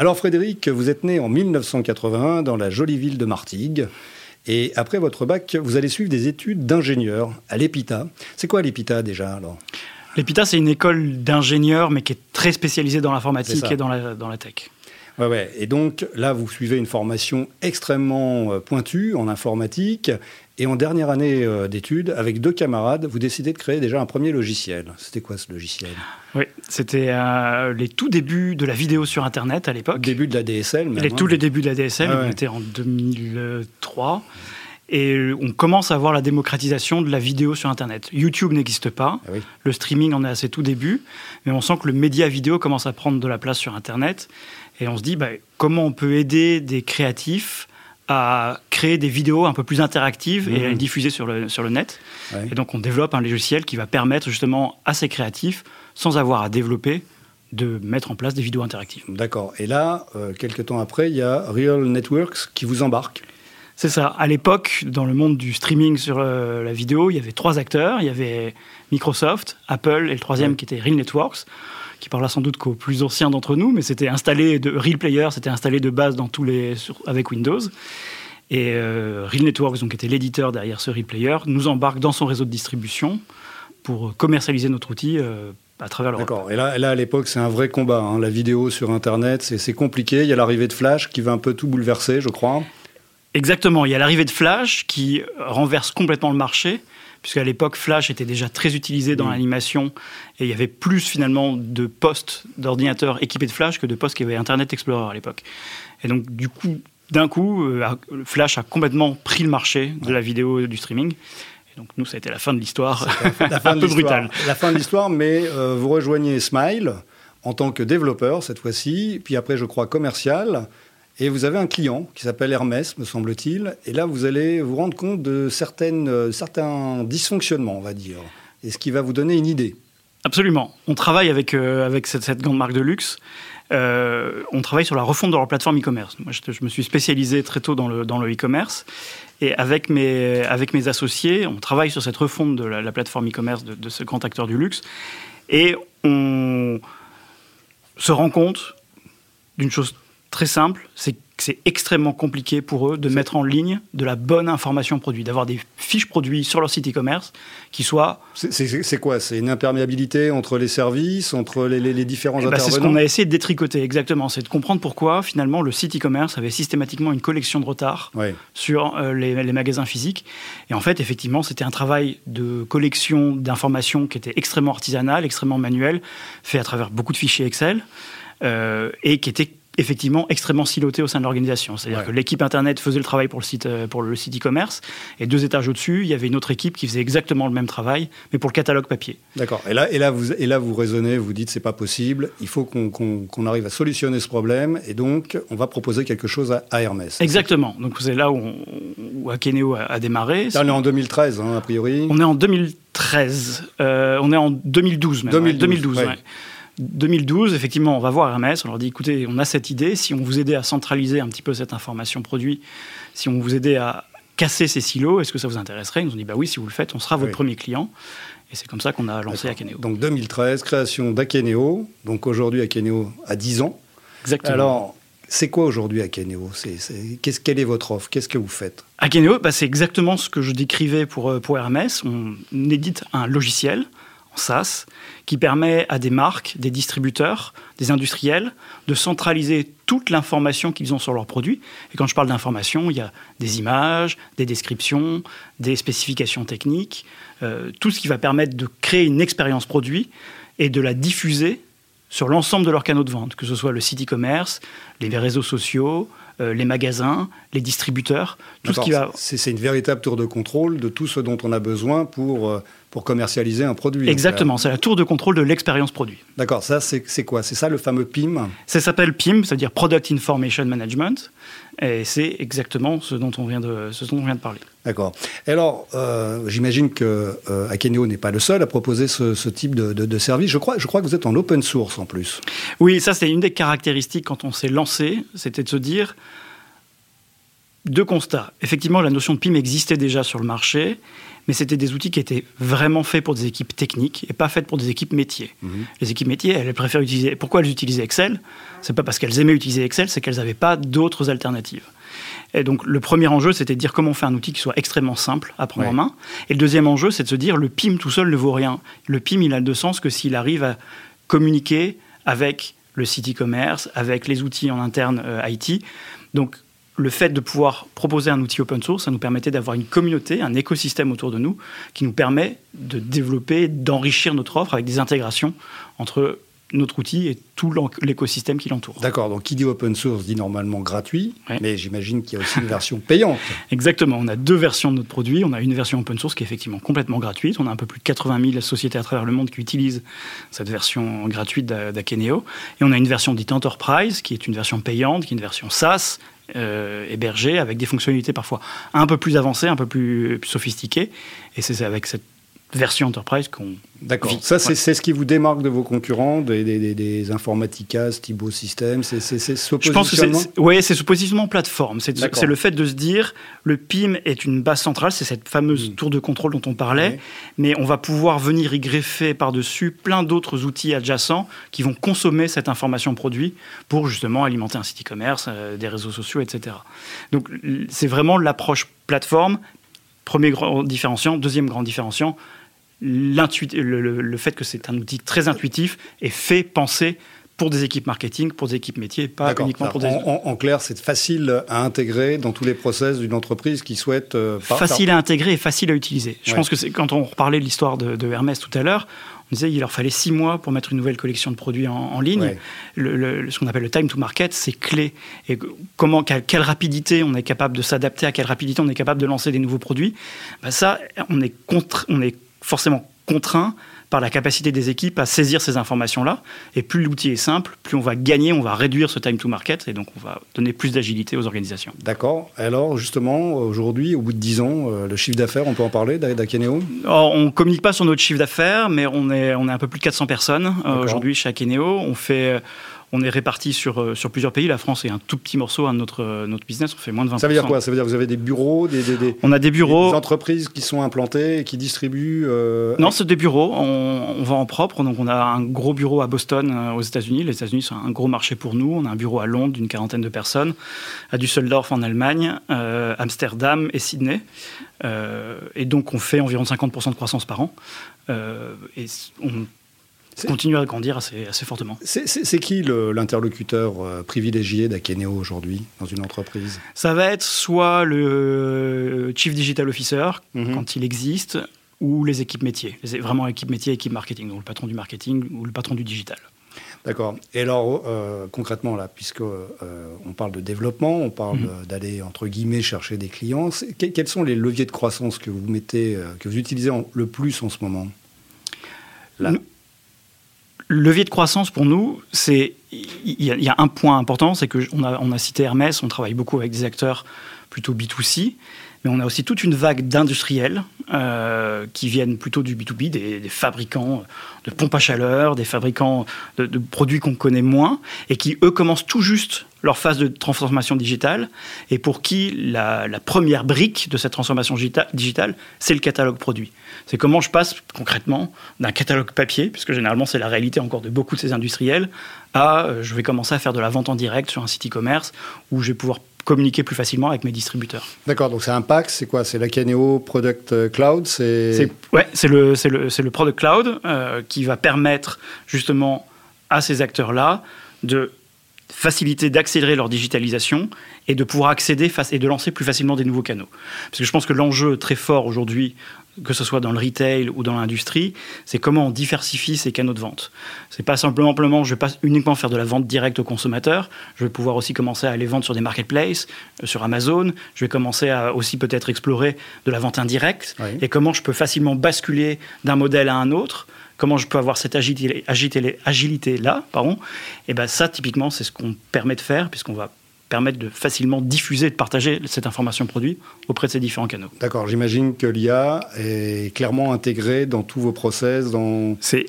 Alors Frédéric, vous êtes né en 1981 dans la jolie ville de Martigues. Et après votre bac, vous allez suivre des études d'ingénieur à l'EPITA. C'est quoi l'EPITA déjà alors? L'EPITA, c'est une école d'ingénieurs, mais qui est très spécialisée dans l'informatique et dans la, dans la tech. Ouais, ouais. Et donc là, vous suivez une formation extrêmement euh, pointue en informatique. Et en dernière année euh, d'études, avec deux camarades, vous décidez de créer déjà un premier logiciel. C'était quoi ce logiciel? Oui, c'était euh, les tout débuts de la vidéo sur Internet à l'époque. Début de la DSL même, Les, Tous hein. les débuts de la DSL, Ah on était en 2003. Et on commence à voir la démocratisation de la vidéo sur Internet. YouTube n'existe pas, Ah oui. le streaming en est à ses tout débuts, mais on sent que le média vidéo commence à prendre de la place sur Internet. Et on se dit, bah, comment on peut aider des créatifs à créer des vidéos un peu plus interactives et à les diffuser sur le, sur le net. Mhm. Ouais. Et donc on développe un logiciel qui va permettre justement à ces créatifs, sans avoir à développer, de mettre en place des vidéos interactives. D'accord. Et là, euh, quelques temps après, il y a Real Networks qui vous embarque. C'est ça. À l'époque, dans le monde du streaming sur euh, la vidéo, il y avait trois acteurs. Il y avait Microsoft, Apple et le troisième Ouais. qui était Real Networks, qui parlera sans doute qu'aux plus anciens d'entre nous, mais c'était installé de Real Player, c'était installé de base dans tous les sur- avec Windows. Et euh, Real Networks, donc qui était l'éditeur derrière ce Real Player, nous embarque dans son réseau de distribution pour commercialiser notre outil euh, à travers l'Europe. D'accord. Et là, là, à l'époque, c'est un vrai combat. hein. La vidéo sur Internet, c'est c'est compliqué. Il y a l'arrivée de Flash qui va un peu tout bouleverser, je crois. Exactement, il y a l'arrivée de Flash qui renverse complètement le marché, puisqu'à l'époque, Flash était déjà très utilisé dans l'animation, et il y avait plus finalement de postes d'ordinateurs équipés de Flash que de postes qui avaient Internet Explorer à l'époque. Et donc, du coup, d'un coup, euh, Flash a complètement pris le marché de la vidéo et du streaming. Et donc, nous, ça a été la fin de l'histoire, La fin un de peu l'histoire. brutale. La fin de l'histoire, mais euh, vous rejoignez Smile en tant que développeur cette fois-ci, puis après, je crois, commercial. Et vous avez un client qui s'appelle Hermès, me semble-t-il. Et là, vous allez vous rendre compte de certaines, euh, certains dysfonctionnements, on va dire. Et ce qui va vous donner une idée. Absolument. On travaille avec, euh, avec cette, cette grande marque de luxe. Euh, on travaille sur la refonte de leur plateforme e-commerce. Moi, je, me suis spécialisé très tôt dans le, dans le e-commerce. Et avec mes, avec mes associés, on travaille sur cette refonte de la, la plateforme e-commerce de, de ce grand acteur du luxe. Et on se rend compte d'une chose très simple, c'est que c'est extrêmement compliqué pour eux de mettre en ligne de la bonne information produit, d'avoir des fiches produits sur leur site e-commerce qui soient C'est- quoi? C'est une imperméabilité entre les services, entre les, les- les différents Eh ben, c'est ce intervenants? qu'on a essayé de détricoter, exactement. C'est de comprendre pourquoi, finalement, le site e-commerce avait systématiquement une collection de retard Ouais. sur euh, les, les magasins physiques. Et en fait, effectivement, c'était un travail de collection d'informations qui était extrêmement artisanal, extrêmement manuel, fait à travers beaucoup de fichiers Excel, euh, et qui était effectivement extrêmement siloté au sein de l'organisation. C'est-à-dire Ouais. que l'équipe Internet faisait le travail pour le site euh, pour le site e-commerce, et deux étages au-dessus, il y avait une autre équipe qui faisait exactement le même travail, mais pour le catalogue papier. D'accord. Et là, et, là, vous, et là, vous raisonnez, vous dites c'est pas possible, il faut qu'on arrive à solutionner ce problème, et donc on va proposer quelque chose à, à Hermès. Exactement. Donc c'est là où, on- où Akeneo a, a démarré. Là, on est en 2013, hein, a priori. On est en 2013. Euh, on est en 2012 même. 2012, 2012, ouais. Ouais. 2012, effectivement, on va voir Hermès, on leur dit écoutez, on a cette idée, si on vous aidait à centraliser un petit peu cette information produit, si on vous aidait à casser ces silos, est-ce que ça vous intéresserait? Ils nous ont dit bah oui, si vous le faites, on sera votre premier client. Et c'est comme ça qu'on a lancé. Akeneo. Donc 2013, création d'Akeneo. Donc aujourd'hui, Akeneo a 10 ans. Exactement. Alors, c'est quoi aujourd'hui Akeneo? C'est- c'est- qu'est-ce- Quelle est votre offre? Qu'est-ce que vous faites? Akeneo, bah, c'est exactement ce que je décrivais pour, euh, pour Hermès. On édite un logiciel SaaS qui permet à des marques, des distributeurs, des industriels de centraliser toute l'information qu'ils ont sur leurs produits. Et quand je parle d'information, il y a des images, des descriptions, des spécifications techniques, euh, tout ce qui va permettre de créer une expérience produit et de la diffuser sur l'ensemble de leurs canaux de vente, que ce soit le site e-commerce, les réseaux sociaux, euh, les magasins, les distributeurs, tout ce qui va... C'est c'est une véritable tour de contrôle de tout ce dont on a besoin pour euh, pour commercialiser un produit. Exactement, c'est la tour de contrôle de l'expérience produit. D'accord, ça c'est quoi? C'est ça le fameux PIM Ça s'appelle PIM, c'est-à-dire Product Information Management, et c'est exactement ce dont on vient de, ce dont on vient de parler. D'accord. Alors, euh, j'imagine que euh, Akeneo n'est pas le seul à proposer ce, type de, de, service. Je crois, je crois que vous êtes en open source en plus. Oui, ça c'est une des caractéristiques quand on s'est lancé, c'était de se dire deux constats. Effectivement, la notion de PIM existait déjà sur le marché, mais c'était des outils qui étaient vraiment faits pour des équipes techniques et pas faits pour des équipes métiers. Mhm. Les équipes métiers, elles préfèrent utiliser. Pourquoi elles utilisaient Excel? C'est pas parce qu'elles aimaient utiliser Excel, c'est qu'elles n'avaient pas d'autres alternatives. Et donc le premier enjeu, c'était de dire comment on fait un outil qui soit extrêmement simple à prendre en main. Et le deuxième enjeu, c'est de se dire le PIM tout seul ne vaut rien. Le PIM, il a de sens que s'il arrive à communiquer avec le site e-commerce, avec les outils en interne euh, IT. Donc le fait de pouvoir proposer un outil open source, ça nous permettait d'avoir une communauté, un écosystème autour de nous qui nous permet de développer, d'enrichir notre offre avec des intégrations entre notre outil et tout l'écosystème qui l'entoure. D'accord, donc qui dit open source dit normalement gratuit, mais j'imagine qu'il y a aussi une version payante. Exactement, on a deux versions de notre produit. On a une version open source qui est effectivement complètement gratuite. On a un peu plus de 80 000 sociétés à travers le monde qui utilisent cette version gratuite d'Akeneo. Et on a une version dite Enterprise, qui est une version payante, qui est une version SaaS, euh, hébergée, avec des fonctionnalités parfois un peu plus avancées, un peu plus, plus sophistiquées. Et c'est avec cette version enterprise qu'on. D'accord. Ça, c'est ce qui vous démarque de vos concurrents, des, des, des Informatica, Stibo Systems. C'est ce positionnement. Je pense que c'est c'est ce positionnement plateforme. C'est le fait de se dire le PIM est une base centrale, c'est cette fameuse hmm. tour de contrôle dont on parlait, mais on va pouvoir venir y greffer par-dessus plein d'autres outils adjacents qui vont consommer cette information produit pour justement alimenter un site e-commerce, euh, des réseaux sociaux, etc. Donc c'est vraiment l'approche plateforme. Premier grand différenciant. Deuxième grand différenciant, le, le, fait que c'est un outil très intuitif et fait penser pour des équipes marketing, pour des équipes métiers, pas uniquement pour des... En, en, clair, c'est facile à intégrer dans tous les process d'une entreprise qui souhaite... Euh, facile à intégrer et facile à utiliser. Je pense que c'est quand on parlait de l'histoire de, Hermès tout à l'heure, on disait qu'il leur fallait six mois pour mettre une nouvelle collection de produits en, ligne. Le, ce qu'on appelle le time to market, c'est clé. Et comment, quelle, rapidité on est capable de s'adapter, à quelle rapidité on est capable de lancer des nouveaux produits, ben ça, on est, contre, on est forcément contraint par la capacité des équipes à saisir ces informations-là. Et plus l'outil est simple, plus on va gagner, on va réduire ce time to market, et donc on va donner plus d'agilité aux organisations. D'accord. Alors justement, aujourd'hui, au bout de 10 ans, euh, le chiffre d'affaires, on peut en parler d'Akeneo On ne communique pas sur notre chiffre d'affaires, mais on est, on est un peu plus de 400 personnes euh, aujourd'hui chez Akeneo. On fait on est réparti sur, euh, sur plusieurs pays. La France est un tout petit morceau à notre, euh, notre business. On fait moins de 20%. Ça veut dire quoi? Ça veut dire que vous avez des bureaux des, On a des bureaux. Des entreprises qui sont implantées et qui distribuent euh, Non, c'est des bureaux. On, on, vend en propre. Donc, on a un gros bureau à Boston, aux États-Unis. Les États-Unis sont un gros marché pour nous. On a un bureau à Londres d'une quarantaine de personnes, à Düsseldorf en Allemagne, Amsterdam et Sydney. et donc, on fait environ 50% de croissance par an. et on continue à grandir assez, assez fortement. C'est qui l'interlocuteur euh, privilégié d'Akeneo aujourd'hui dans une entreprise? Ça va être soit le Chief Digital Officer, mhm. quand il existe, ou les équipes métiers, vraiment équipe métier, équipe marketing, donc le patron du marketing ou le patron du digital. D'accord. Et alors, euh, concrètement, là, puisque euh, on parle de développement, on parle mhm. d'aller, entre guillemets, chercher des clients, quels sont les leviers de croissance que vous mettez, que vous utilisez le plus en ce moment? Là levier de croissance pour nous, c'est il y, a un point important, c'est que on a, on a cité Hermès, on travaille beaucoup avec des acteurs plutôt B2C, mais on a aussi toute une vague d'industriels euh, qui viennent plutôt du B2B, des, fabricants de pompes à chaleur, des fabricants de, produits qu'on connaît moins, et qui, eux, commencent tout juste leur phase de transformation digitale, et pour qui la, première brique de cette transformation digitale, c'est le catalogue produit. C'est comment je passe concrètement d'un catalogue papier, puisque généralement c'est la réalité encore de beaucoup de ces industriels, à euh, je vais commencer à faire de la vente en direct sur un site e-commerce où je vais pouvoir communiquer plus facilement avec mes distributeurs. D'accord, donc c'est un pack, c'est quoi? C'est l'Akeneo Product Cloud c'est... Ouais, c'est le, c'est, le, c'est le Product Cloud euh, qui va permettre justement à ces acteurs-là de faciliter, d'accélérer leur digitalisation et de pouvoir accéder face, et de lancer plus facilement des nouveaux canaux. Parce que je pense que l'enjeu très fort aujourd'hui que ce soit dans le retail ou dans l'industrie, c'est comment on diversifie ces canaux de vente. C'est pas simplement, simplement, je vais pas uniquement faire de la vente directe au consommateur, je vais pouvoir aussi commencer à aller vendre sur des marketplaces, euh, sur Amazon, je vais commencer à aussi peut-être explorer de la vente indirecte, et comment je peux facilement basculer d'un modèle à un autre? Comment je peux avoir cette agilité, agilité, agilité là, pardon, et ben ça typiquement c'est ce qu'on permet de faire puisqu'on va permettre de facilement diffuser et de partager cette information produit auprès de ces différents canaux. D'accord, j'imagine que l'IA est clairement intégrée dans tous vos process. Dans... C'est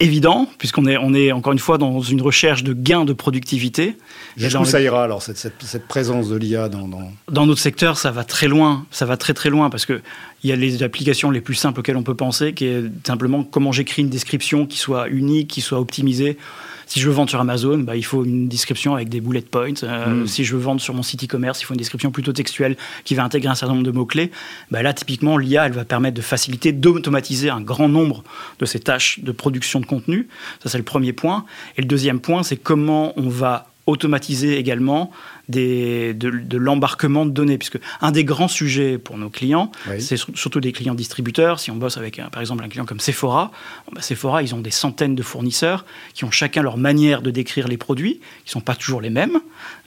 évident, puisqu'on est, on est encore une fois dans une recherche de gains de productivité. Jusqu'où ça ira alors, cette, cette, présence de l'IA dans, dans... Dans notre secteur, ça va très loin, ça va très très loin, parce qu'il y a les applications les plus simples auxquelles on peut penser, qui est simplement comment j'écris une description qui soit unique, qui soit optimisée si je veux vendre sur Amazon, bah, il faut une description avec des bullet points. Euh, hmm. Si je veux vendre sur mon site e-commerce, il faut une description plutôt textuelle qui va intégrer un certain nombre de mots-clés. Bah, là, typiquement, l'IA, elle va permettre de faciliter, d'automatiser un grand nombre de ces tâches de production de contenu. Ça, c'est le premier point. Et le deuxième point, c'est comment on va automatiser également des, de, l'embarquement de données, puisque un des grands sujets pour nos clients, c'est surtout des clients distributeurs. Si on bosse avec, par exemple, un client comme Sephora, bah, Sephora, ils ont des centaines de fournisseurs qui ont chacun leur manière de décrire les produits, qui ne sont pas toujours les mêmes.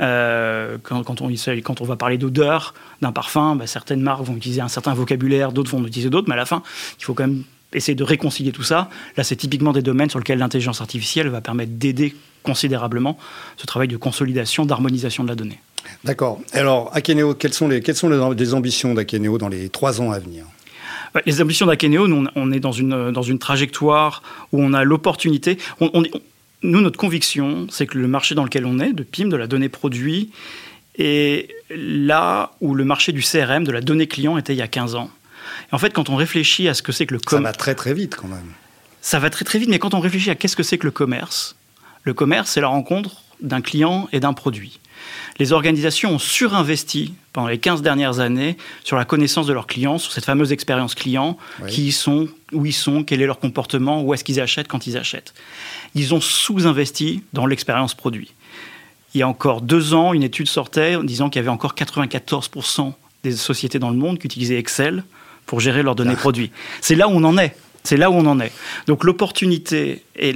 Euh, quand, quand, on, quand on va parler d'odeur d'un parfum, bah, certaines marques vont utiliser un certain vocabulaire, d'autres vont utiliser d'autres, mais à la fin, il faut quand même essayer de réconcilier tout ça. Là, c'est typiquement des domaines sur lesquels l'intelligence artificielle va permettre d'aider considérablement ce travail de consolidation, d'harmonisation de la donnée. D'accord. Alors, Akeneo, quelles sont les, quelles sont les ambitions d'Akeneo dans les trois ans à venir? Les ambitions d'Akeneo, nous, on est dans une, dans une trajectoire où on a l'opportunité. On, nous, notre conviction, c'est que le marché dans lequel on est, de PIM, de la donnée produit, est là où le marché du CRM, de la donnée client, était il y a 15 ans. Et en fait, quand on réfléchit à ce que c'est que le commerce. Ça va très très vite quand même. Ça va très très vite, mais quand on réfléchit à qu'est-ce que c'est que le commerce, le commerce, c'est la rencontre d'un client et d'un produit. Les organisations ont surinvesti pendant les 15 dernières années sur la connaissance de leurs clients, sur cette fameuse expérience client, qui sont, où ils sont, quel est leur comportement, où est-ce qu'ils achètent quand ils achètent. Ils ont sous-investi dans l'expérience produit. Il y a encore deux ans, une étude sortait en disant qu'il y avait encore 94% des sociétés dans le monde qui utilisaient Excel pour gérer leurs données ah. produits. C'est là où on en est. C'est là où on en est. Donc l'opportunité, et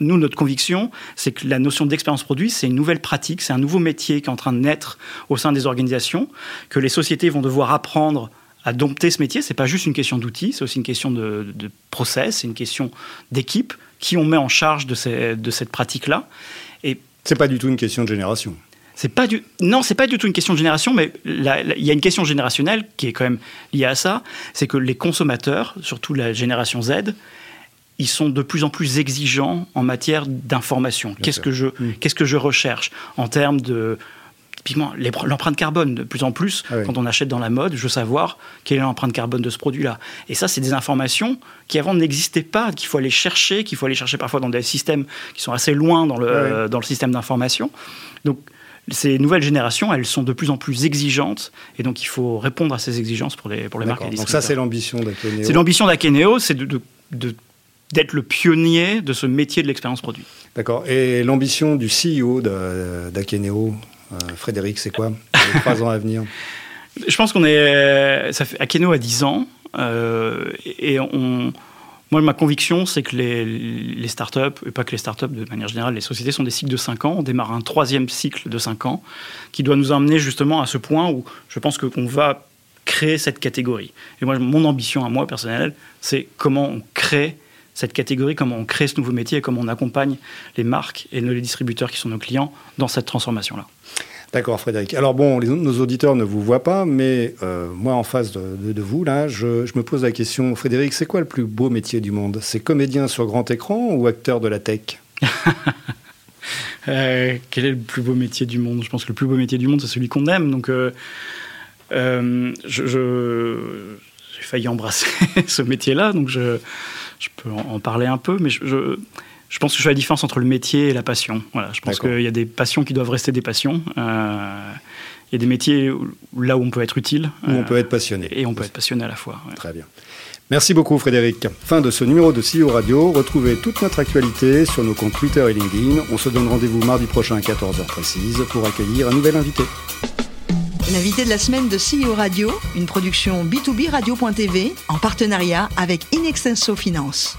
nous, notre conviction, c'est que la notion d'expérience produit, c'est une nouvelle pratique, c'est un nouveau métier qui est en train de naître au sein des organisations, que les sociétés vont devoir apprendre à dompter ce métier. C'est pas juste une question d'outils, c'est aussi une question de, process, c'est une question d'équipe qui on met en charge de, de cette pratique-là. Et c'est pas du tout une question de génération. C'est pas du non, c'est pas du tout une question de génération, mais il y a une question générationnelle qui est quand même liée à ça. C'est que les consommateurs, surtout la génération Z, ils sont de plus en plus exigeants en matière d'information. Qu'est-ce que je mm. qu'est-ce que je recherche en termes de typiquement l'empreinte carbone de plus en plus ah quand on achète dans la mode je veux savoir quelle est l'empreinte carbone de ce produit là et ça c'est des informations qui avant n'existaient pas qu'il faut aller chercher qu'il faut aller chercher parfois dans des systèmes qui sont assez loin dans le dans le système d'information donc ces nouvelles générations, elles sont de plus en plus exigeantes, et donc il faut répondre à ces exigences pour les, pour les marques. donc ça, c'est l'ambition d'Akeneo. C'est l'ambition d'Akeneo, c'est de, d'être le pionnier de ce métier de l'expérience produit. D'accord. Et l'ambition du CEO d'Akeneo, euh, Frédéric, c'est quoi les trois ans à venir? Je pense qu'on est... Ça fait, Akeneo a 10 ans, euh, et on moi, ma conviction, c'est que les, startups, et pas que les startups, de manière générale, les sociétés sont des cycles de 5 ans. On démarre un troisième cycle de 5 ans qui doit nous emmener justement à ce point où je pense qu'on va créer cette catégorie. Et moi, mon ambition à moi personnelle, c'est comment on crée cette catégorie, comment on crée ce nouveau métier et comment on accompagne les marques et les distributeurs qui sont nos clients dans cette transformation-là. D'accord, Frédéric. Alors bon, nos auditeurs ne vous voient pas, mais euh, moi, en face de, vous, là, je, me pose la question, Frédéric, c'est quoi le plus beau métier du monde? C'est comédien sur grand écran ou acteur de la tech? Euh, Quel est le plus beau métier du monde? Je pense que le plus beau métier du monde, c'est celui qu'on aime. Donc, euh, j'ai failli embrasser ce métier-là, donc je, peux en, parler un peu, mais je pense que je fais la différence entre le métier et la passion. Voilà, je pense qu'il y a des passions qui doivent rester des passions. Euh, il y a des métiers là où on peut être utile. Où on peut être passionné. Et on peut être passionné à la fois. Très bien. Merci beaucoup Frédéric. Fin de ce numéro de CEO Radio. Retrouvez toute notre actualité sur nos comptes Twitter et LinkedIn. On se donne rendez-vous mardi prochain à 14h précise pour accueillir un nouvel invité. L'invité de la semaine de CEO Radio, une production B2B Radio.tv en partenariat avec Inextenso Finance.